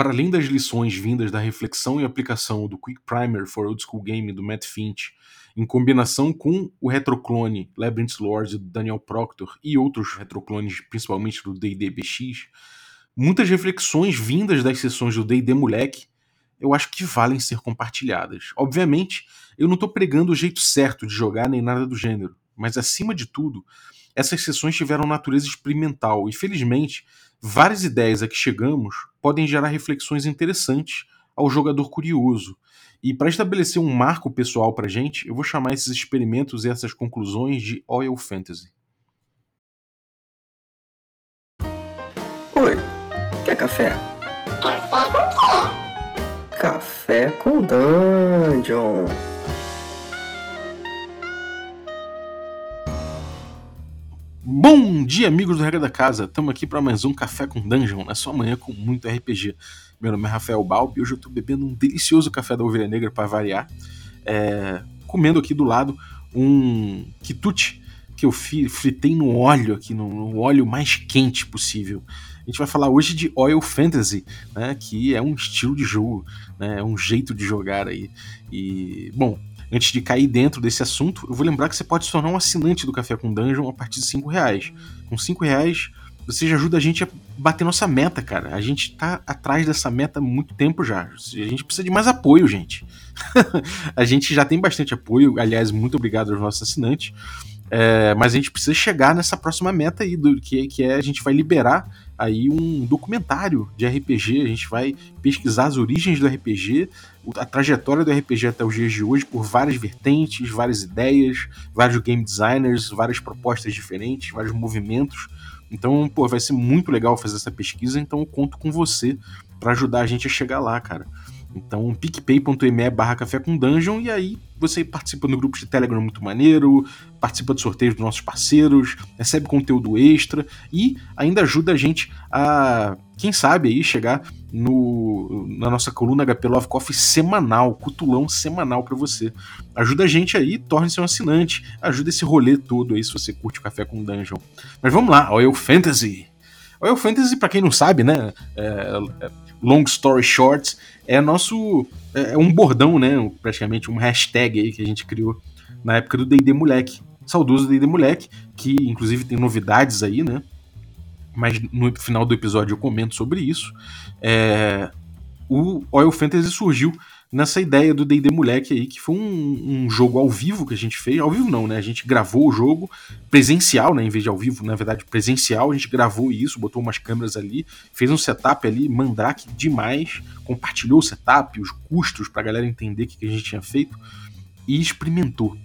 para além das lições vindas da reflexão e aplicação do Quick Primer for Old School Game do Matt Finch, em combinação com o retroclone Labyrinth Lord do Daniel Proctor e outros retroclones, principalmente do D&D BX, muitas reflexões vindas das sessões do D&D Moleque, eu acho que valem ser compartilhadas. Obviamente, eu não estou pregando o jeito certo de jogar nem nada do gênero, mas acima de tudo, essas sessões tiveram natureza experimental e, felizmente, várias ideias a que chegamos podem gerar reflexões interessantes ao jogador curioso. E para estabelecer um marco pessoal para gente, eu vou chamar esses experimentos e essas conclusões de Oil Fantasy. Oi, quer café? Café com Dungeon. Bom dia, amigos do Regra da Casa. Estamos aqui para mais um Café com Dungeon, na sua manhã com muito RPG. Meu nome é Rafael Balbi e hoje eu estou bebendo um delicioso café da Ovelha Negra para variar. É, comendo aqui do lado um quitute que eu fritei no óleo aqui, no, no, óleo mais quente possível. A gente vai falar hoje de Oil Fantasy, né, que é um estilo de jogo, né, é um jeito de jogar aí. E, bom, Antes de cair dentro desse assunto, eu vou lembrar que você pode se tornar um assinante do Café com Dungeon a partir de 5 reais. Com 5 reais, você já ajuda a gente a bater nossa meta, cara. A gente tá atrás dessa meta há muito tempo já. A gente precisa de mais apoio, gente. a gente já tem bastante apoio. Aliás, muito obrigado aos nossos assinantes. É, mas a gente precisa chegar nessa próxima meta aí, do, que, que é a gente vai liberar aí um documentário de RPG. A gente vai pesquisar as origens do RPG, a trajetória do RPG até os dias de hoje, por várias vertentes, várias ideias, vários game designers, várias propostas diferentes, vários movimentos. Então, pô, vai ser muito legal fazer essa pesquisa, então eu conto com você para ajudar a gente a chegar lá, cara. Então, picpay.me barra café com dungeon, e aí você participa no grupo de Telegram muito maneiro, participa de sorteios dos nossos parceiros, recebe conteúdo extra e ainda ajuda a gente a, quem sabe, aí chegar no, na nossa coluna HP Love Coffee semanal, cutulão semanal para você. Ajuda a gente aí, torne-se um assinante, ajuda esse rolê todo aí se você curte o Café com Dungeon. Mas vamos lá, Oil Fantasy! Oil Fantasy, para quem não sabe, né? É, é, long story short, é nosso. É, é um bordão, né? Praticamente um hashtag aí que a gente criou na época do DD Moleque. Saudoso DD Moleque, que inclusive tem novidades aí, né? Mas no final do episódio eu comento sobre isso. É, o Oil Fantasy surgiu nessa ideia do D&D Moleque aí, que foi um, um, jogo ao vivo que a gente fez, ao vivo não, né, a gente gravou o jogo presencial, né, em vez de ao vivo, na verdade presencial, a gente gravou isso, botou umas câmeras ali, fez um setup ali, mandrake demais, compartilhou o setup, os custos pra galera entender o que, que a gente tinha feito, e experimentou.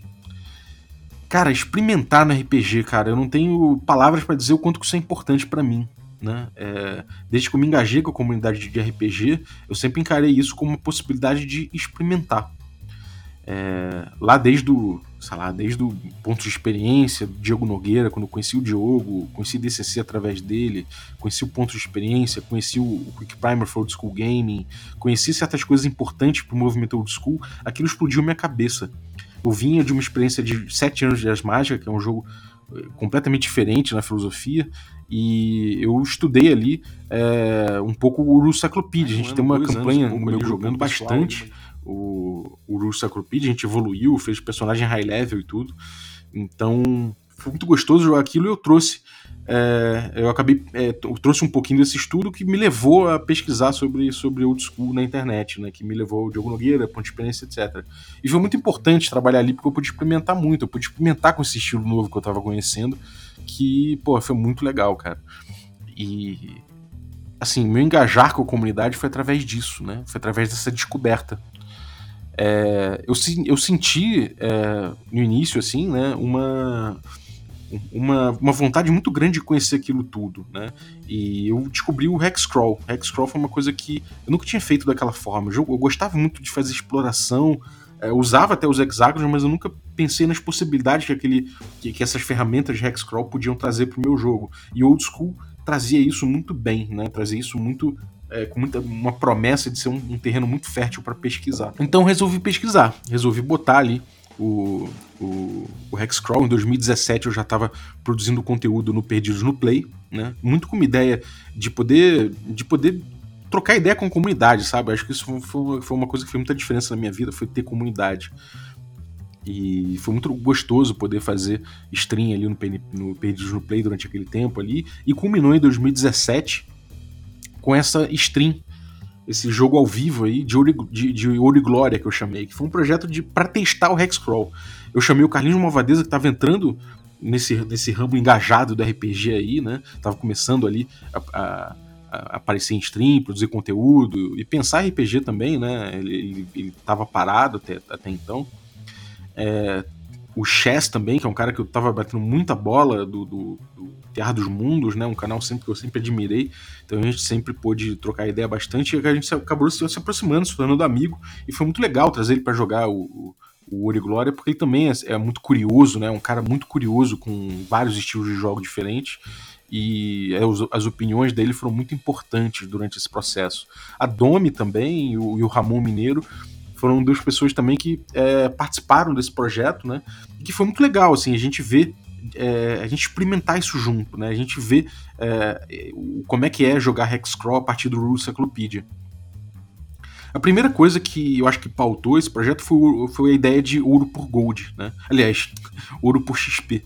Cara, experimentar no RPG, cara, eu não tenho palavras para dizer o quanto isso é importante para mim. Né? É, desde que eu me engajei com a comunidade de RPG, eu sempre encarei isso como uma possibilidade de experimentar. É, lá desde o, sei lá, desde o ponto de experiência do Diego Nogueira, quando eu conheci o Diogo, conheci o DCC através dele, conheci o ponto de experiência, conheci o, Quick Primer for Old School Gaming, conheci certas coisas importantes para o movimento Old School, aquilo explodiu minha cabeça. Eu vinha de uma experiência de sete anos de As Mágicas, que é um jogo eh, completamente diferente na filosofia, e eu estudei ali é, um pouco o Uru Cyclopedia. A gente tem uma campanha um no meu jogando bastante o, o Uru Cyclopedia. A gente evoluiu, fez personagem high level e tudo. Então foi muito gostoso jogar aquilo e eu trouxe. É, eu acabei. É, eu trouxe um pouquinho desse estudo que me levou a pesquisar sobre, sobre old school na internet, né? Que me levou ao Diogo Nogueira, Ponte Experiência, etc. E foi muito importante trabalhar ali porque eu pude experimentar muito. Eu pude experimentar com esse estilo novo que eu estava conhecendo que, pô, foi muito legal, cara. E assim, meu engajar com a comunidade foi através disso, né? Foi através dessa descoberta. É, eu, eu senti é, no início, assim, né, uma, uma, uma vontade muito grande de conhecer aquilo tudo, né? E eu descobri o Hexcrawl. Hexcrawl foi uma coisa que eu nunca tinha feito daquela forma. Eu, eu gostava muito de fazer exploração, é, usava até os hexágonos, mas eu nunca pensei nas possibilidades que, aquele, que, que essas ferramentas de hexcrawl podiam trazer para o meu jogo. E Old School trazia isso muito bem, né? Trazia isso muito é, com muita, uma promessa de ser um, um terreno muito fértil para pesquisar. Então resolvi pesquisar, resolvi botar ali o, o, o Hexcrawl. Em 2017 eu já estava produzindo conteúdo no Perdidos no Play, né? Muito com uma ideia de poder, de poder trocar ideia com a comunidade, sabe? Acho que isso foi, foi uma coisa que fez muita diferença na minha vida, foi ter comunidade. E foi muito gostoso poder fazer stream ali no, no Perdidos no Play durante aquele tempo ali. E culminou em 2017 com essa stream, esse jogo ao vivo aí de Ouro, de, de Ouro e Glória que eu chamei, que foi um projeto de para testar o Hexcrawl. Eu chamei o Carlinhos Malvadeza que estava entrando nesse, nesse ramo engajado do RPG aí, né? Tava começando ali a, a aparecer em stream, produzir conteúdo e pensar RPG também, né? Ele, ele, ele tava parado até, até então. É, o Chess também, que é um cara que eu tava batendo muita bola do, do, do Terra dos Mundos, né? Um canal sempre que eu sempre admirei. Então a gente sempre pôde trocar ideia bastante e a gente acabou se, se aproximando, se tornando amigo. E foi muito legal trazer ele para jogar o, o, o Glória, porque ele também é, é, muito curioso, né? Um cara muito curioso com vários estilos de jogo diferentes. E é, as opiniões dele foram muito importantes durante esse processo. A Domi também e o, Ramon Mineiro foram duas pessoas também que é, participaram desse projeto, né? E que foi muito legal, assim, a gente vê é, a gente experimentar isso junto, né? A gente vê é, como é que é jogar Hexcrawl a partir do Rule Cyclopedia. A primeira coisa que eu acho que pautou esse projeto foi, foi a ideia de ouro por gold, né? Aliás, ouro por XP.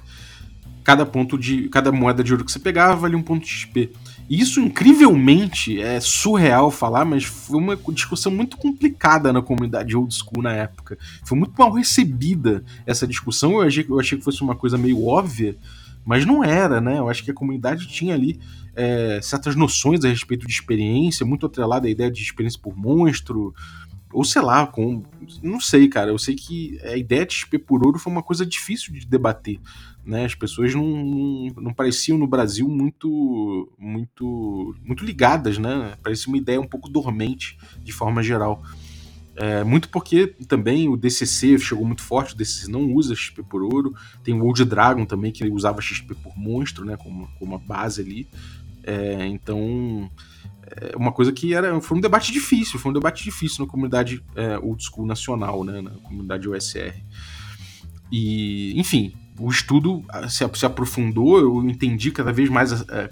Cada ponto de. cada moeda de ouro que você pegava valia um ponto de XP. E isso, incrivelmente, é surreal falar, mas foi uma discussão muito complicada na comunidade old school na época. Foi muito mal recebida essa discussão. Eu achei, eu achei que fosse uma coisa meio óbvia, mas não era, né? Eu acho que a comunidade tinha ali é, certas noções a respeito de experiência, muito atrelada à ideia de experiência por monstro, ou sei lá, com. Não sei, cara. Eu sei que a ideia de XP por ouro foi uma coisa difícil de debater. Né? As pessoas não, não, pareciam no Brasil muito muito muito ligadas, né? Parecia uma ideia um pouco dormente de forma geral. É, muito porque também o DCC chegou muito forte, o DCC não usa XP por ouro, tem o Old Dragon também que usava XP por monstro, né, como, como uma base ali. É, então, é uma coisa que era foi um debate difícil, foi um debate difícil na comunidade é, old school nacional, né, na comunidade OSR. E, enfim, o estudo se, se aprofundou, eu entendi cada vez mais é,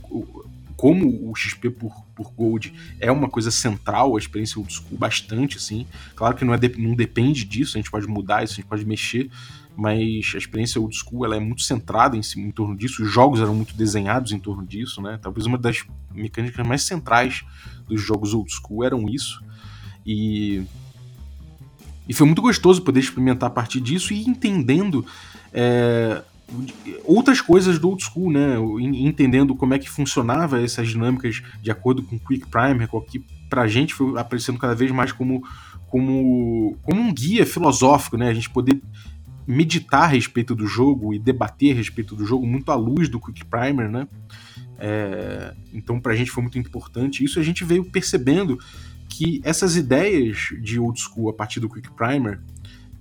como o XP por, por Gold é uma coisa central, a experiência old school, bastante, assim. Claro que não, é de, não depende disso, a gente pode mudar isso, a gente pode mexer, mas a experiência old school ela é muito centrada em, em torno disso, os jogos eram muito desenhados em torno disso, né? Talvez uma das mecânicas mais centrais dos jogos old school eram isso. E e foi muito gostoso poder experimentar a partir disso e entendendo é, outras coisas do old school, né? Entendendo como é que funcionava essas dinâmicas de acordo com o Quick Primer, que pra gente foi aparecendo cada vez mais como, como, como um guia filosófico, né? A gente poder meditar a respeito do jogo e debater a respeito do jogo muito à luz do Quick Primer, né? É, então pra gente foi muito importante. Isso a gente veio percebendo que essas ideias de old school a partir do Quick Primer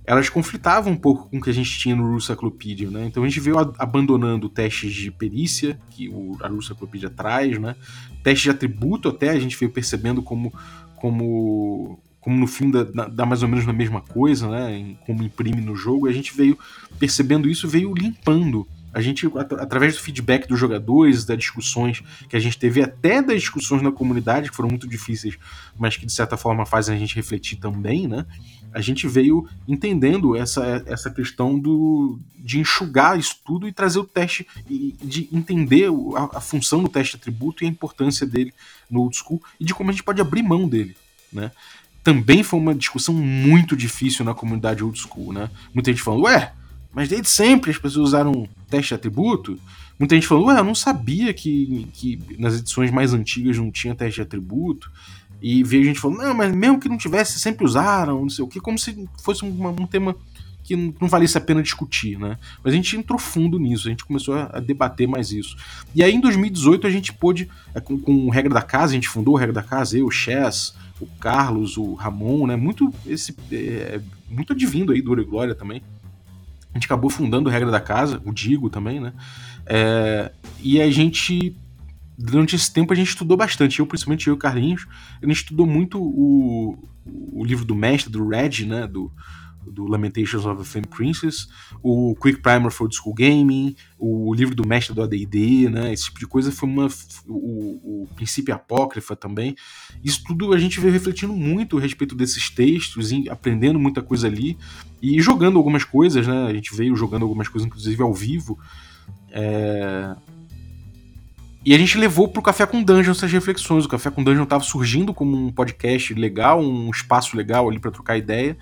elas conflitavam um pouco com o que a gente tinha no Rusaclopedia, né? Então a gente veio abandonando testes de perícia, que o, a Rusaclopedia traz, né? Testes de atributo até a gente veio percebendo como, como, como no fim dá, dá mais ou menos na mesma coisa, né? Em, como imprime no jogo, a gente veio percebendo isso, veio limpando a gente, através do feedback dos jogadores, das discussões que a gente teve, até das discussões na comunidade, que foram muito difíceis, mas que de certa forma fazem a gente refletir também, né? A gente veio entendendo essa, essa questão do, de enxugar isso tudo e trazer o teste, e de entender a, a função do teste atributo e a importância dele no old school e de como a gente pode abrir mão dele, né? Também foi uma discussão muito difícil na comunidade old school, né? Muita gente falando, ué, mas desde sempre as pessoas usaram teste de atributo. Muita gente falou, ué, eu não sabia que, que nas edições mais antigas não tinha teste de atributo. E veio gente falando, não, mas mesmo que não tivesse, sempre usaram, não sei o que, como se fosse um, um tema que não valesse a pena discutir, né? Mas a gente entrou fundo nisso, a gente começou a, debater mais isso. E aí em 2018 a gente pôde, é, com, com Regra da Casa, a gente fundou o Regra da Casa, eu, Chess, o Carlos, o Ramon, né? Muito, esse, é, muito advindo aí do Ouro e Glória também a gente acabou fundando a Regra da Casa, o Digo também, né? É, e a gente, durante esse tempo, a gente estudou bastante. Eu, principalmente eu e o Carlinhos, a gente estudou muito o, o livro do mestre, do Red, né? Do, do Lamentations of a Flame Princess, o Quick Primer for Old School Gaming, o livro do mestre do AD&D, né? Esse tipo de coisa foi uma o, o princípio apócrifa também. Isso tudo a gente veio refletindo muito a respeito desses textos, aprendendo muita coisa ali e jogando algumas coisas, né? A gente veio jogando algumas coisas inclusive ao vivo. É... E a gente levou pro Café com Dungeon essas reflexões. O Café com Dungeon estava surgindo como um podcast legal, um espaço legal ali para trocar ideia.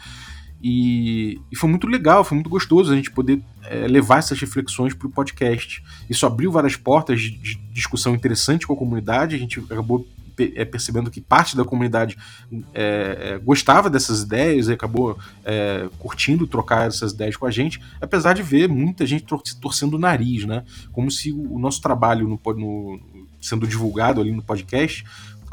E, e, foi muito legal, foi muito gostoso a gente poder é, levar essas reflexões para o podcast. Isso abriu várias portas de, de, discussão interessante com a comunidade. A gente acabou é, percebendo que parte da comunidade é, gostava dessas ideias e acabou curtindo trocar essas ideias com a gente, apesar de ver muita gente tor torcendo o nariz, né? Como se o nosso trabalho no, no, sendo divulgado ali no podcast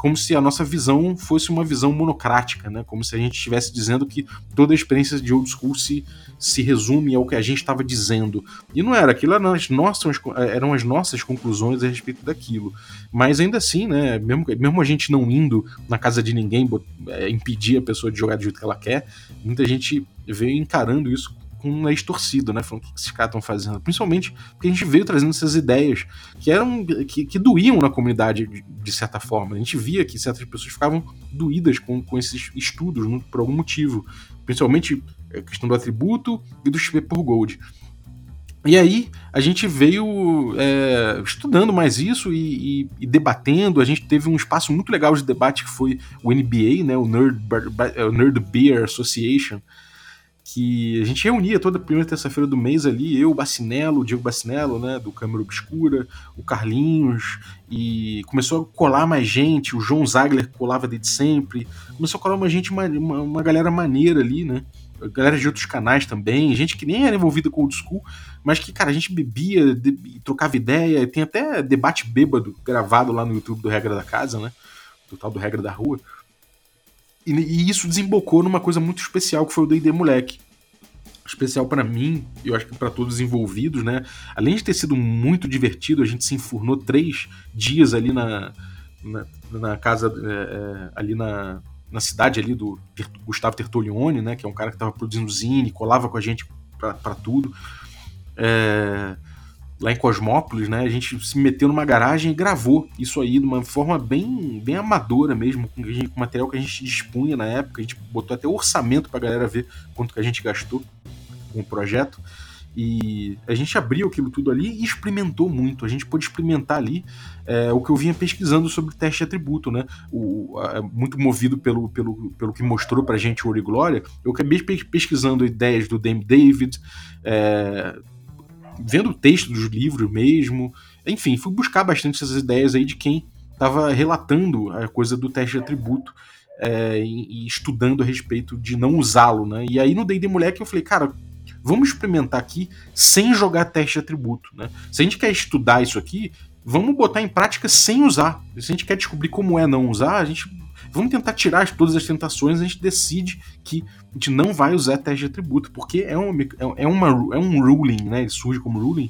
como se a nossa visão fosse uma visão monocrática, né? Como se a gente estivesse dizendo que toda a experiência de old school se, se resume ao que a gente estava dizendo. E não era, aquilo eram as, nossas, eram as nossas conclusões a respeito daquilo. Mas ainda assim, né? Mesmo, mesmo a gente não indo na casa de ninguém é, impedir a pessoa de jogar do jeito que ela quer, muita gente veio encarando isso com um nariz torcido, né? Falando o que esses caras estão fazendo. Principalmente porque a gente veio trazendo essas ideias que eram. que, que doíam na comunidade de, de, certa forma. A gente via que certas pessoas ficavam doídas com, com esses estudos por algum motivo. Principalmente a questão do atributo e do XP por Gold. E aí a gente veio é, estudando mais isso e, e, e, debatendo. A gente teve um espaço muito legal de debate que foi o NBA, né, o Nerd, o Nerd Beer Association, que a gente reunia toda primeira terça-feira do mês ali, eu, o Bacinello, o Diego Bacinello, né, do Câmara Obscura, o Carlinhos, e começou a colar mais gente, o João Zagler colava desde sempre, começou a colar uma gente, uma, uma, uma galera maneira ali, né, galera de outros canais também, gente que nem era envolvida com o old school, mas que, cara, a gente bebia, de, trocava ideia, tem até debate bêbado gravado lá no YouTube do Regra da Casa, né, do tal do Regra da Rua, e, e isso desembocou numa coisa muito especial que foi o D&D Moleque. Especial para mim, eu acho que para todos os envolvidos, né? Além de ter sido muito divertido, a gente se enfurnou três dias ali na, na, na casa, é, é ali na, na cidade ali do Gustavo Tertolione, né? Que é um cara que estava produzindo zine, colava com a gente para tudo. É, lá em Cosmópolis, né? A gente se meteu numa garagem e gravou isso aí de uma forma bem, bem amadora mesmo, com, com material que a gente dispunha na época. A gente botou até orçamento pra galera ver quanto que a gente gastou com o projeto. E a gente abriu aquilo tudo ali e experimentou muito. A gente pôde experimentar ali é, o que eu vinha pesquisando sobre teste de atributo, né? O, a, muito movido pelo, pelo, pelo que mostrou pra gente o Ouro e Glória. Eu acabei pesquisando ideias do Dame David, é, vendo o texto dos livros mesmo. Enfim, fui buscar bastante essas ideias aí de quem estava relatando a coisa do teste de atributo é, e, estudando a respeito de não usá-lo, né? E aí no D&D Moleque eu falei, cara, vamos experimentar aqui sem jogar teste de atributo, né? Se a gente quer estudar isso aqui, vamos botar em prática sem usar. Se a gente quer descobrir como é não usar, a gente vamos tentar tirar todas as tentações, a gente decide que a gente não vai usar teste de atributo, porque é, uma, é, uma, é um ruling, né? Ele surge como ruling,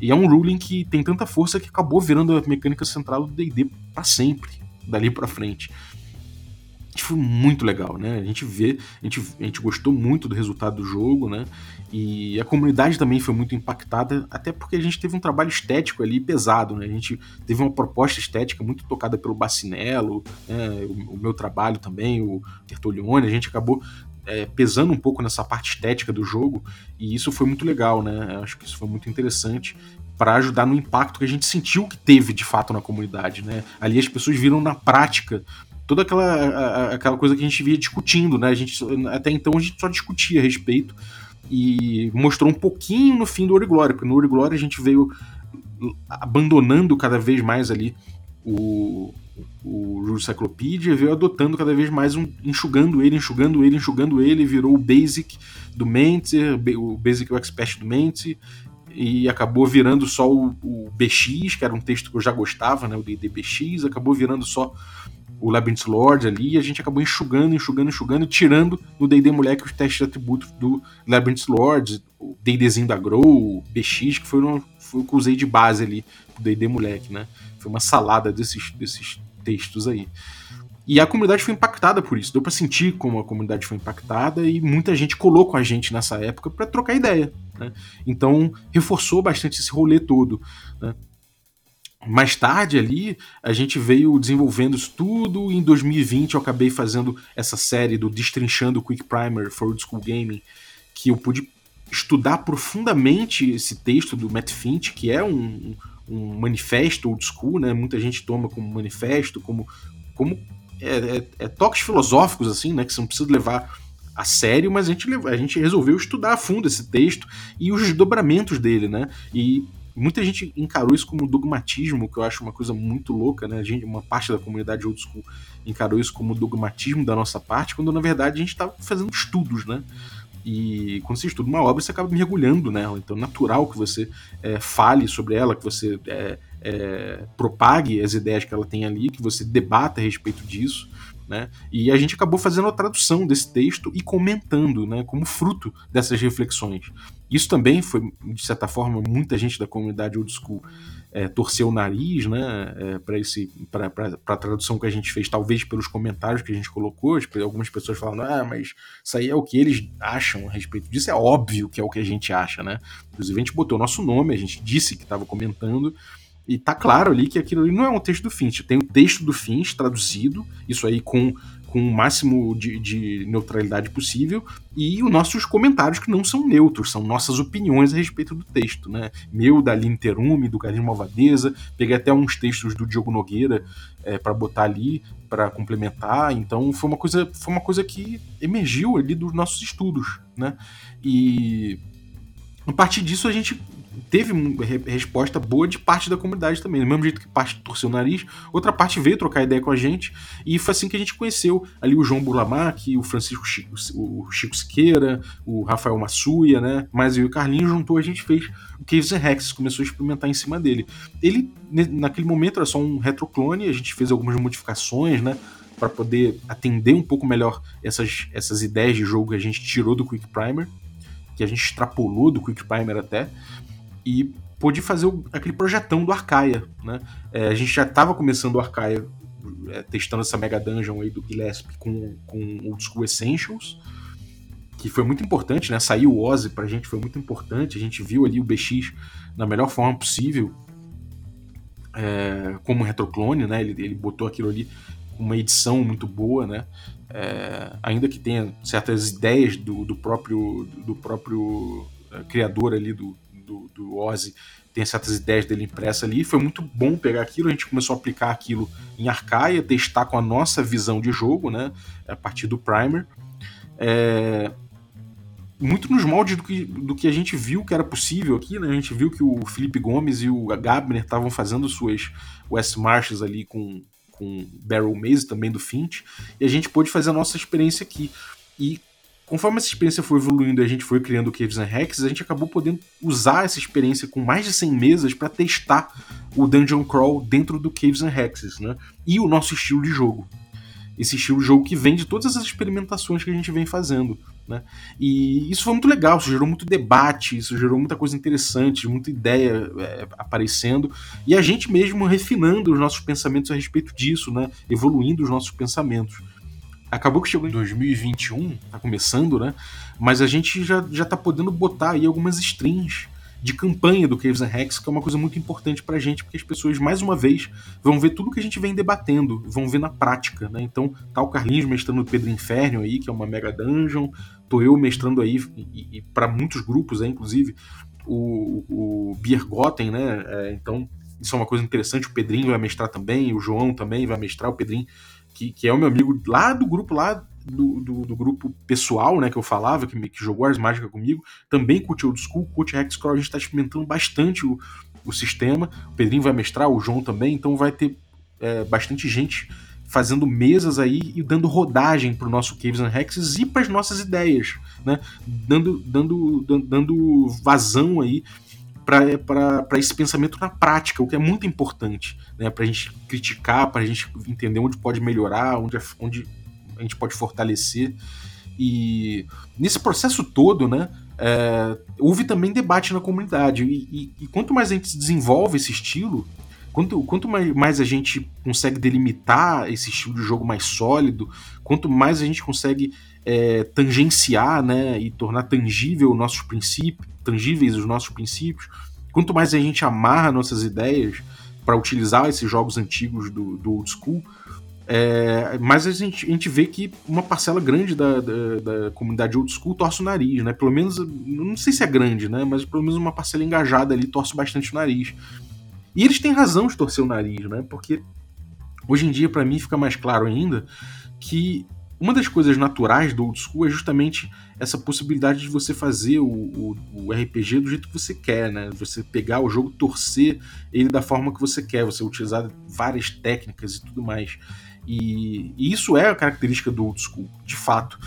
e é um ruling que tem tanta força que acabou virando a mecânica central do D&D para sempre, dali para frente foi muito legal, né? A gente vê, a gente, a gente gostou muito do resultado do jogo, né? E a comunidade também foi muito impactada, até porque a gente teve um trabalho estético ali pesado, né? A gente teve uma proposta estética muito tocada pelo Bacinello, né? o, o meu trabalho também, o Tertolione, a gente acabou é, pesando um pouco nessa parte estética do jogo, e isso foi muito legal, né? Acho que isso foi muito interessante para ajudar no impacto que a gente sentiu que teve de fato na comunidade, né? Ali as pessoas viram na prática toda aquela, aquela coisa que a gente via discutindo, né? A gente, até então a gente só discutia a respeito e mostrou um pouquinho no fim do Ouro Glória, porque no Ouro Glória a gente veio abandonando cada vez mais ali o, o Rule Cyclopedia veio adotando cada vez mais um, enxugando ele, enxugando ele, enxugando ele, virou o Basic do Mentor, o Basic o Expert do Mentor, e acabou virando só o, o, BX, que era um texto que eu já gostava, né, o DDBX, acabou virando só o Labyrinth Lord ali, e a gente acabou enxugando, enxugando, enxugando, tirando no D&D Moleque os testes de atributos do Labyrinth Lord, o D&Dzinho da Grow, o BX, que foi, no, foi o que usei de base ali pro D&D Moleque, né? Foi uma salada desses, desses textos aí. E a comunidade foi impactada por isso. Deu para sentir como a comunidade foi impactada e muita gente colou com a gente nessa época para trocar ideia. Né? Então reforçou bastante esse rolê todo. Né? Mais tarde ali, a gente veio desenvolvendo isso tudo. Em 2020 eu acabei fazendo essa série do Destrinchando Quick Primer for Old School Gaming, que eu pude estudar profundamente esse texto do Matt Finch, que é um, um manifesto old school, né? Muita gente toma como manifesto, como, como é, é, é toques filosóficos, assim, né? Que você não precisa levar a sério, mas a gente, a gente resolveu estudar a fundo esse texto e os desdobramentos dele, né? E muita gente encarou isso como dogmatismo, que eu acho uma coisa muito louca, né? A gente, uma parte da comunidade old school encarou isso como dogmatismo da nossa parte, quando na verdade a gente estava fazendo estudos, né? E quando você estuda uma obra, você acaba mergulhando nela. Então é natural que você é, fale sobre ela, que você é, é, propague as ideias que ela tem ali, que você debata a respeito disso. Né? E a gente acabou fazendo a tradução desse texto e comentando, né, como fruto dessas reflexões. Isso também foi, de certa forma, muita gente da comunidade old school é, torceu o nariz né, é, para a tradução que a gente fez, talvez pelos comentários que a gente colocou. Algumas pessoas falando, ah, mas isso aí é o que eles acham a respeito disso. É óbvio que é o que a gente acha, né? Inclusive, a gente botou nosso nome, a gente disse que estava comentando. E tá claro ali que aquilo ali não é um texto do Finch. Tem o texto do Finch traduzido, isso aí com, com o máximo de, de, neutralidade possível, e os nossos comentários que não são neutros, são nossas opiniões a respeito do texto, né? Meu, da Aline Terume, do Carlinhos Malvadeza, peguei até uns textos do Diogo Nogueira é, para botar ali, para complementar. Então foi uma coisa, foi uma coisa que emergiu ali dos nossos estudos, né? E a partir disso a gente teve resposta boa de parte da comunidade também. Do mesmo jeito que parte torceu o nariz, outra parte veio trocar ideia com a gente. E foi assim que a gente conheceu ali o João Burlamac, o Francisco Chico, o Chico Siqueira, o Rafael Massuia, né? Mas eu e o Carlinhos juntou, a gente fez o Caves and Rex, começou a experimentar em cima dele. Ele, naquele momento, era só um retroclone, a gente fez algumas modificações, né? Para poder atender um pouco melhor essas, essas ideias de jogo que a gente tirou do Quick Primer que a gente extrapolou do Quick Primer até, e pôde fazer o, aquele projetão do Arcaia, né? É, a gente já estava começando o Arcaia é, testando essa Mega Dungeon aí do Gillespie com, com Old School Essentials, que foi muito importante, né? Saiu o Ozzy pra gente, foi muito importante, a gente viu ali o BX na melhor forma possível, é, como retroclone, né? Ele, ele botou aquilo ali com uma edição muito boa, né? É, ainda que tenha certas ideias do, do próprio, do próprio é, criador ali do, do, do Ozzy tem certas ideias dele impressa ali. Foi muito bom pegar aquilo, a gente começou a aplicar aquilo em Arcaia, testar com a nossa visão de jogo, né? A partir do Primer. É... Muito nos moldes do que, do que a gente viu que era possível aqui, né? A gente viu que o Felipe Gomes e o Gabner estavam fazendo suas West Marches ali com, com Barrel Maze, também do Finch, e a gente pôde fazer a nossa experiência aqui. E Conforme essa experiência foi evoluindo e a gente foi criando Caves and Hacks, a gente acabou podendo usar essa experiência com mais de 100 mesas para testar o Dungeon Crawl dentro do Caves and Hexes, né? E o nosso estilo de jogo. Esse estilo de jogo que vem de todas essas experimentações que a gente vem fazendo, né? E isso foi muito legal, isso gerou muito debate, isso gerou muita coisa interessante, muita ideia é, aparecendo, e a gente mesmo refinando os nossos pensamentos a respeito disso, né? Evoluindo os nossos pensamentos acabou que chegou em 2021, tá começando, né? Mas a gente já, já tá podendo botar aí algumas strings de campanha do Caves and Hacks, que é uma coisa muito importante pra gente, porque as pessoas, mais uma vez, vão ver tudo que a gente vem debatendo, vão ver na prática, né? Então, tá o Carlinhos mestrando o Pedro Inferno aí, que é uma mega dungeon, tô eu mestrando aí, e, e para muitos grupos, né, inclusive, o, o Biergotten, né? É, então, isso é uma coisa interessante, o Pedrinho vai mestrar também, o João também vai mestrar, o Pedrinho que, que é o meu amigo lá do grupo lá do, do, do, grupo pessoal, né, que eu falava, que, que jogou Ars Mágica comigo, também curte Old School, curte Hexcrawl, a gente está experimentando bastante o, o sistema, o Pedrinho vai mestrar, o João também, então vai ter é, bastante gente fazendo mesas aí e dando rodagem para o nosso Caves and Hexes e para as nossas ideias, né, dando, dando, dando vazão aí para esse pensamento na prática, o que é muito importante, né, para a gente criticar, para a gente entender onde pode melhorar, onde, onde a gente pode fortalecer. E nesse processo todo, né, é, houve também debate na comunidade. E, e, e, quanto mais a gente desenvolve esse estilo, Quanto, quanto mais, a gente consegue delimitar esse estilo de jogo mais sólido, quanto mais a gente consegue é, tangenciar né, e tornar tangível nossos princípios, tangíveis os nossos princípios, quanto mais a gente amarra nossas ideias para utilizar esses jogos antigos do, do old school, é, a gente, a gente vê que uma parcela grande da, da, da, comunidade old school torce o nariz, né? Pelo menos, não sei se é grande, né? Mas pelo menos uma parcela engajada ali torce bastante o nariz. E eles têm razão de torcer o nariz, né? Porque hoje em dia, para mim, fica mais claro ainda que uma das coisas naturais do old school é justamente essa possibilidade de você fazer o, o, o, RPG do jeito que você quer, né? Você pegar o jogo, torcer ele da forma que você quer, você utilizar várias técnicas e tudo mais. E, e isso é a característica do old school, de fato.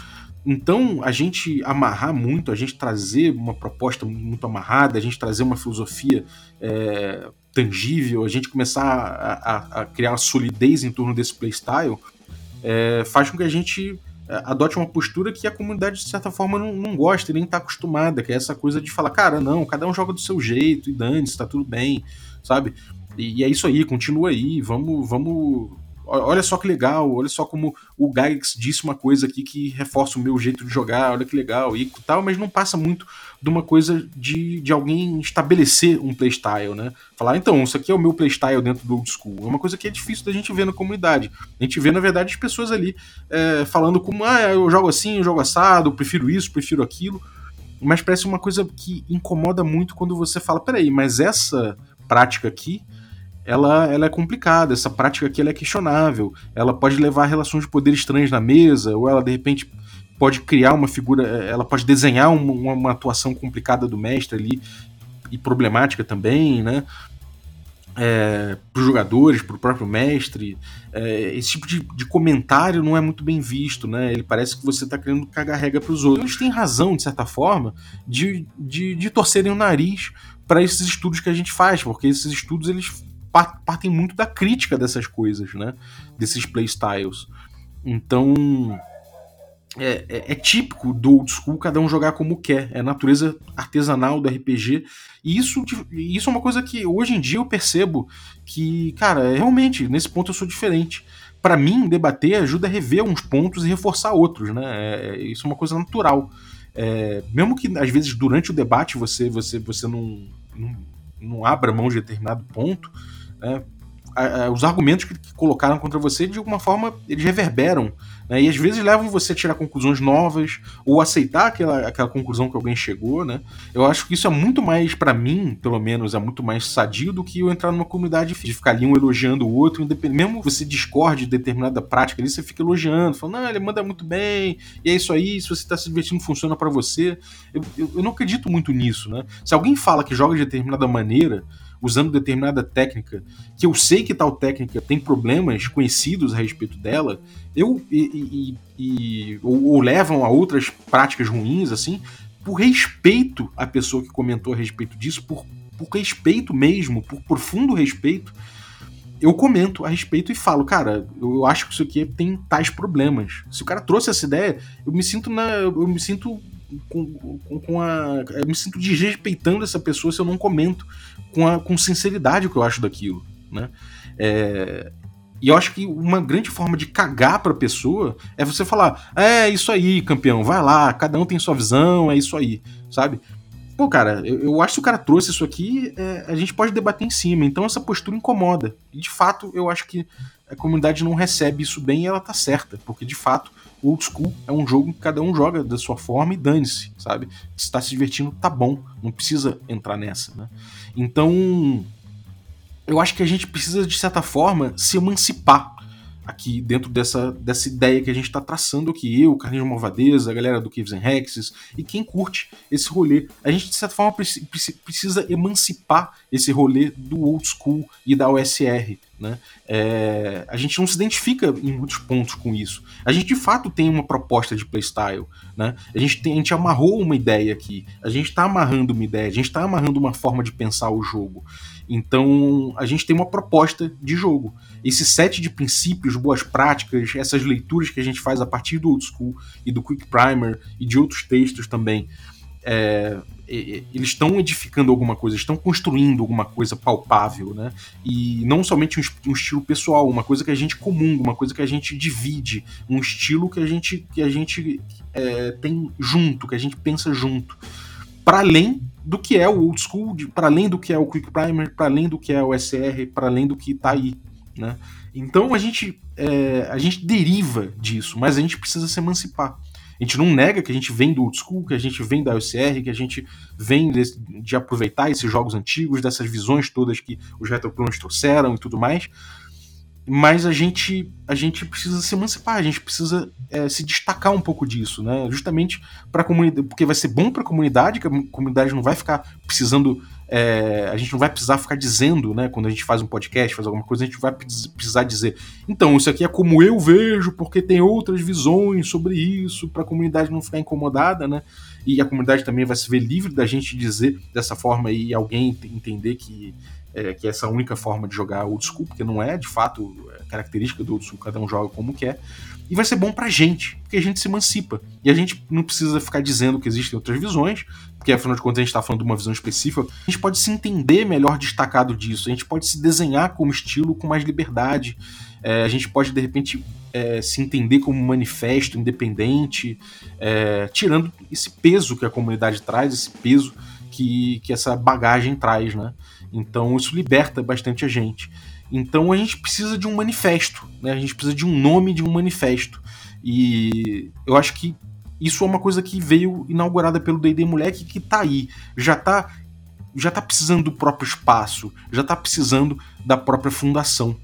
Então, a gente amarrar muito, a gente trazer uma proposta muito amarrada, a gente trazer uma filosofia é, tangível, a gente começar a, a, a, criar solidez em torno desse playstyle, é, faz com que a gente é, adote uma postura que a comunidade, de certa forma, não, não gosta e nem está acostumada, que é essa coisa de falar, cara, não, cada um joga do seu jeito e dane-se, tá tudo bem, sabe? E, e, é isso aí, continua aí, vamos, vamos olha só que legal, olha só como o Gygax disse uma coisa aqui que reforça o meu jeito de jogar, olha que legal e tal, mas não passa muito de uma coisa de, de alguém estabelecer um playstyle, né? Falar, então, isso aqui é o meu playstyle dentro do old school. É uma coisa que é difícil da gente ver na comunidade. A gente vê, na verdade, as pessoas ali é, falando como, ah, eu jogo assim, eu jogo assado, eu prefiro isso, prefiro aquilo. Mas parece uma coisa que incomoda muito quando você fala, peraí, mas essa prática aqui ela, ela é complicada, essa prática aqui é questionável, ela pode levar a relações de poder estranhas na mesa, ou ela de repente pode criar uma figura, eh, ela pode desenhar uma, uma atuação complicada do mestre ali, e problemática também, né? É, para os jogadores, para o próprio mestre, é, esse tipo de, de, comentário não é muito bem visto, né? Ele parece que você está querendo cagar regra para os outros. Eles têm razão, de certa forma, de, de, de torcerem o nariz para esses estudos que a gente faz, porque esses estudos eles partem muito da crítica dessas coisas, né? Desses playstyles. Então. É, é, é, típico do old school cada um jogar como quer. É a natureza artesanal do RPG. E isso, isso é uma coisa que hoje em dia eu percebo que, cara, realmente, nesse ponto eu sou diferente. Para mim, debater ajuda a rever uns pontos e reforçar outros, né? É, é, isso é uma coisa natural. É, mesmo que às vezes durante o debate você você você não, não, não abra mão de determinado ponto, né, os argumentos que, que, colocaram contra você, de alguma forma, eles reverberam. Né, e às vezes levam você a tirar conclusões novas, ou aceitar aquela, aquela conclusão que alguém chegou. Né? Eu acho que isso é muito mais, para mim, pelo menos, é muito mais sadio do que eu entrar numa comunidade de ficar ali um elogiando o outro, mesmo você discorde de determinada prática ali, você fica elogiando, falando, não, ele manda muito bem, e é isso aí, se você está se divertindo, funciona para você. Eu, eu, eu não acredito muito nisso. Né? Se alguém fala que joga de determinada maneira usando determinada técnica, que eu sei que tal técnica tem problemas conhecidos a respeito dela, eu e, e, e ou, ou, levam a outras práticas ruins, assim, por respeito à pessoa que comentou a respeito disso, por, por respeito mesmo, por profundo respeito, eu comento a respeito e falo, cara, eu acho que isso aqui tem tais problemas. Se o cara trouxe essa ideia, eu me sinto na, eu me sinto com, com, a. Eu me sinto desrespeitando essa pessoa se eu não comento com, a, com sinceridade o que eu acho daquilo. Né? É, e eu acho que uma grande forma de cagar pra pessoa é você falar: é isso aí, campeão, vai lá, cada um tem sua visão, é isso aí, sabe? Pô, cara, eu, eu acho que o cara trouxe isso aqui, é, a gente pode debater em cima, então essa postura incomoda. E de fato, eu acho que a comunidade não recebe isso bem e ela tá certa, porque de fato old school é um jogo que cada um joga da sua forma e dane-se, sabe? Se está se divertindo, tá bom, não precisa entrar nessa, né? Então, eu acho que a gente precisa, de certa forma, se emancipar aqui dentro dessa, dessa ideia que a gente está traçando aqui, eu, Carlinhos Malvadeza, a galera do Caves and Hexes e quem curte esse rolê. A gente, de certa forma, precisa emancipar esse rolê do old school e da OSR. Né? É, a gente não se identifica em muitos pontos com isso. A gente de fato tem uma proposta de playstyle. Né? A, gente tem, a gente amarrou uma ideia aqui. A gente está amarrando uma ideia, a gente está amarrando uma forma de pensar o jogo. Então a gente tem uma proposta de jogo. Esse set de princípios, boas práticas, essas leituras que a gente faz a partir do old school e do quick primer e de outros textos também. É, eles estão edificando alguma coisa, estão construindo alguma coisa palpável, né? E não somente um, um, estilo pessoal, uma coisa que a gente comunga, uma coisa que a gente divide, um estilo que a gente, que a gente é, tem junto, que a gente pensa junto. Para além do que é o old school, para além do que é o Quick Primer, para além do que é o SR, para além do que está aí, né? Então a gente, é, a gente deriva disso, mas a gente precisa se emancipar. A gente não nega que a gente vem do old school, que a gente vem da OCR, que a gente vem de, de aproveitar esses jogos antigos, dessas visões todas que os retroclones trouxeram e tudo mais. Mas a gente, a gente precisa se emancipar, a gente precisa é, se destacar um pouco disso, né? Justamente para comunidade, porque vai ser bom para a comunidade, que a comunidade não vai ficar precisando é, a gente não vai precisar ficar dizendo, né, quando a gente faz um podcast, faz alguma coisa, a gente vai precisar dizer, então, isso aqui é como eu vejo, porque tem outras visões sobre isso, para a comunidade não ficar incomodada, né? E a comunidade também vai se ver livre da gente dizer dessa forma e alguém entender que é, que é essa única forma de jogar old school, porque não é de fato é característica do old school, cada um joga como quer. E vai ser bom pra gente, porque a gente se emancipa. E a gente não precisa ficar dizendo que existem outras visões, porque afinal de contas a gente está falando de uma visão específica. A gente pode se entender melhor destacado disso, a gente pode se desenhar como estilo com mais liberdade. É, a gente pode, de repente, é, se entender como manifesto independente, é, tirando esse peso que a comunidade traz, esse peso que, que essa bagagem traz, né? Então isso liberta bastante a gente. Então a gente precisa de um manifesto, né? A gente precisa de um nome de um manifesto. E eu acho que isso é uma coisa que veio inaugurada pelo D&D Moleque que tá aí, já tá já tá precisando do próprio espaço, já tá precisando da própria fundação.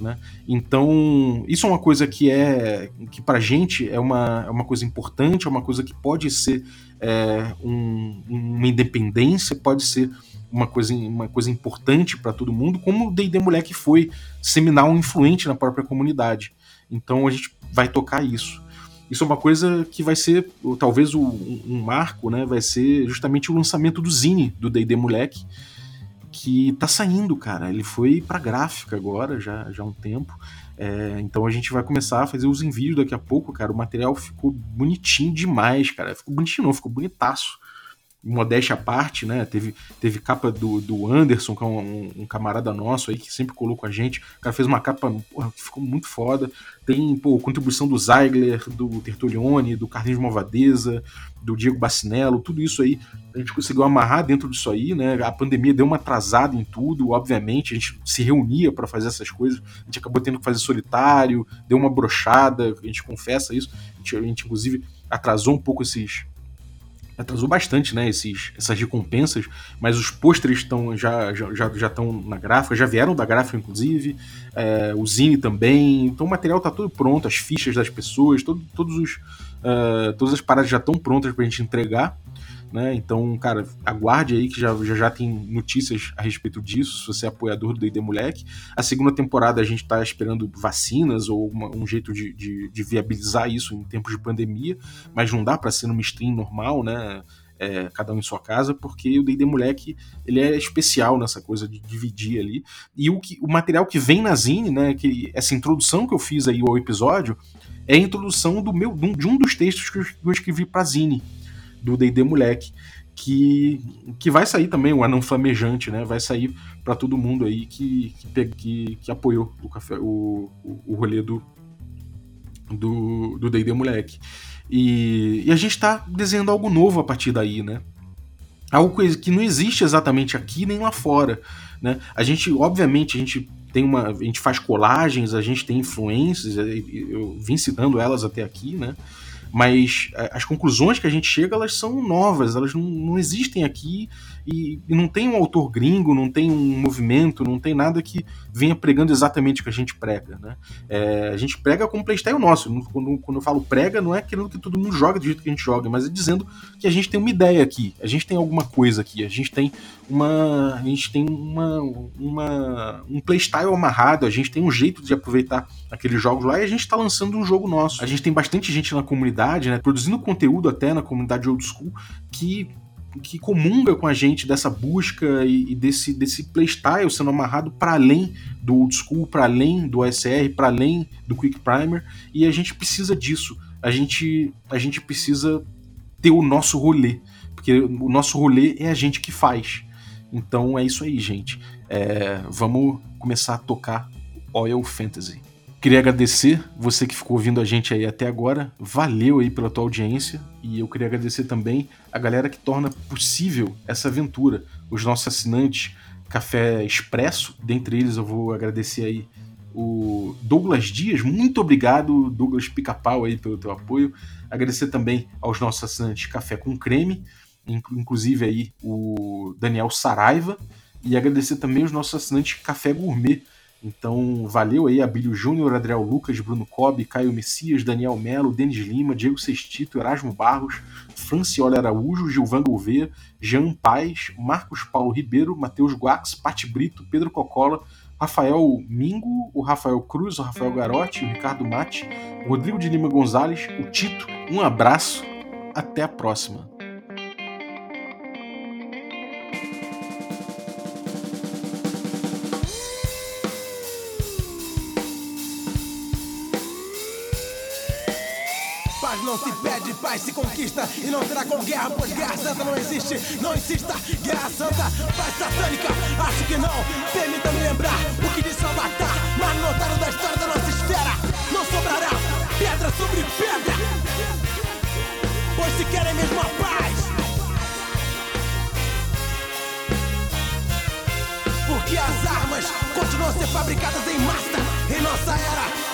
Né? Então, isso é uma coisa que é que pra gente é uma, é uma coisa importante, é uma coisa que pode ser é, um, uma independência, pode ser uma coisa, uma coisa importante para todo mundo, como o D&D Moleque foi seminal influente na própria comunidade. Então a gente vai tocar isso. Isso é uma coisa que vai ser, talvez, o, um marco, né? Vai ser justamente o lançamento do Zine do D&D Moleque, que tá saindo, cara. Ele foi pra gráfica agora, já, já há um tempo. É, então a gente vai começar a fazer os envios daqui a pouco, cara. O material ficou bonitinho demais, cara. Ficou bonitinho não, ficou bonitaço modéstia à parte, né? Teve, teve capa do, do Anderson, que é um, um, camarada nosso aí, que sempre colou com a gente. O cara fez uma capa porra, que ficou muito foda. Tem, pô, contribuição do Zeigler, do Tertulione, do Carlinhos Malvadeza, do Diego Bacinello, tudo isso aí a gente conseguiu amarrar dentro disso aí, né? A pandemia deu uma atrasada em tudo, obviamente, a gente se reunia para fazer essas coisas, a gente acabou tendo que fazer solitário, deu uma brochada, a gente confessa isso, a gente, a gente inclusive atrasou um pouco esses, atrasou bastante, né, esses, essas recompensas, mas os pôsteres estão já já já estão na gráfica, já vieram da gráfica inclusive, é, o zine também, então o material está todo pronto, as fichas das pessoas, todo, todos os uh, todas as paradas já estão prontas para a gente entregar. Né? Então, cara, aguarde aí que já, já, já tem notícias a respeito disso, se você é apoiador do D&D Moleque. A segunda temporada a gente está esperando vacinas ou uma, um jeito de, de, de, viabilizar isso em tempos de pandemia, mas não dá para ser numa stream normal, né? É, cada um em sua casa, porque o D&D Moleque ele é especial nessa coisa de dividir ali. E o, que, o material que vem na Zine, né, que essa introdução que eu fiz aí ao episódio, é a introdução do meu, de um dos textos que eu escrevi para Zine, do D&D Moleque, que, que vai sair também, o Anão Flamejante, né? Vai sair para todo mundo aí que, que, que, que, apoiou o, café, o, o, o rolê do do D&D Moleque. E, e, a gente está desenhando algo novo a partir daí, né? Algo que não existe exatamente aqui nem lá fora, né? A gente, obviamente, a gente tem uma, a gente faz colagens, a gente tem influências, eu vim citando elas até aqui, né? Mas é, as conclusões que a gente chega elas são novas, elas não, não existem aqui e, e, não tem um autor gringo, não tem um movimento, não tem nada que venha pregando exatamente o que a gente prega. Né? É, a gente prega como playstyle nosso. Quando, quando eu falo prega, não é querendo que todo mundo jogue do jeito que a gente joga, mas é dizendo que a gente tem uma ideia aqui, a gente tem alguma coisa aqui, a gente tem uma. A gente tem uma, uma um playstyle amarrado, a gente tem um jeito de aproveitar aqueles jogos lá e a gente está lançando um jogo nosso. A gente tem bastante gente na comunidade, né, produzindo conteúdo até na comunidade old school, que que comunga com a gente dessa busca e, e desse, desse playstyle sendo amarrado para além do old school, para além do OSR, para além do Quick Primer, e a gente precisa disso. A gente, a gente precisa ter o nosso rolê. Porque o nosso rolê é a gente que faz. Então é isso aí, gente. É, vamos começar a tocar Oil Fantasy. Queria agradecer você que ficou ouvindo a gente aí até agora. Valeu aí pela tua audiência. E eu queria agradecer também a galera que torna possível essa aventura. Os nossos assinantes Café Expresso. Dentre eles eu vou agradecer aí o Douglas Dias. Muito obrigado, Douglas Pica-Pau, aí, pelo teu apoio. Agradecer também aos nossos assinantes Café com Creme, inclusive aí o Daniel Saraiva. E agradecer também os nossos assinantes Café Gourmet. Então, valeu aí, Abílio Júnior, Adriel Lucas, Bruno Cobb, Caio Messias, Daniel Melo, Denis Lima, Diego Sextito, Erasmo Barros, Franciola Araújo, Gilvan Gouveia, Jean Paz, Marcos Paulo Ribeiro, Matheus Guax, Pati Brito, Pedro Cocola, Rafael Mingo, o Rafael Cruz, o Rafael Garotti, o Ricardo Mate, o Rodrigo de Lima Gonzalez, o Tito. Um abraço, até a próxima. Paz não se pede, paz se conquista E não será com guerra, pois guerra santa não existe Não insista, guerra santa, paz satânica Acho que não, permita-me lembrar O que disse Avatar, mas notaram da história da nossa esfera Não sobrará pedra sobre pedra Pois se querem mesmo a paz. Porque as armas continuam a ser fabricadas em massa Em nossa era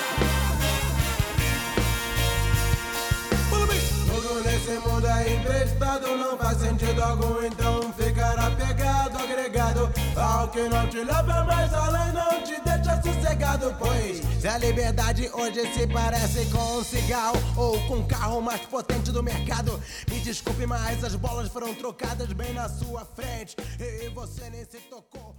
Esse mundo é emprestado, não faz sentido algum, então ficará pegado, agregado ao que não te leva mais além, não te deixa sossegado. Pois se a liberdade hoje se parece com um cigarro ou com o carro mais potente do mercado, me desculpe, mas as bolas foram trocadas bem na sua frente e você nem se tocou.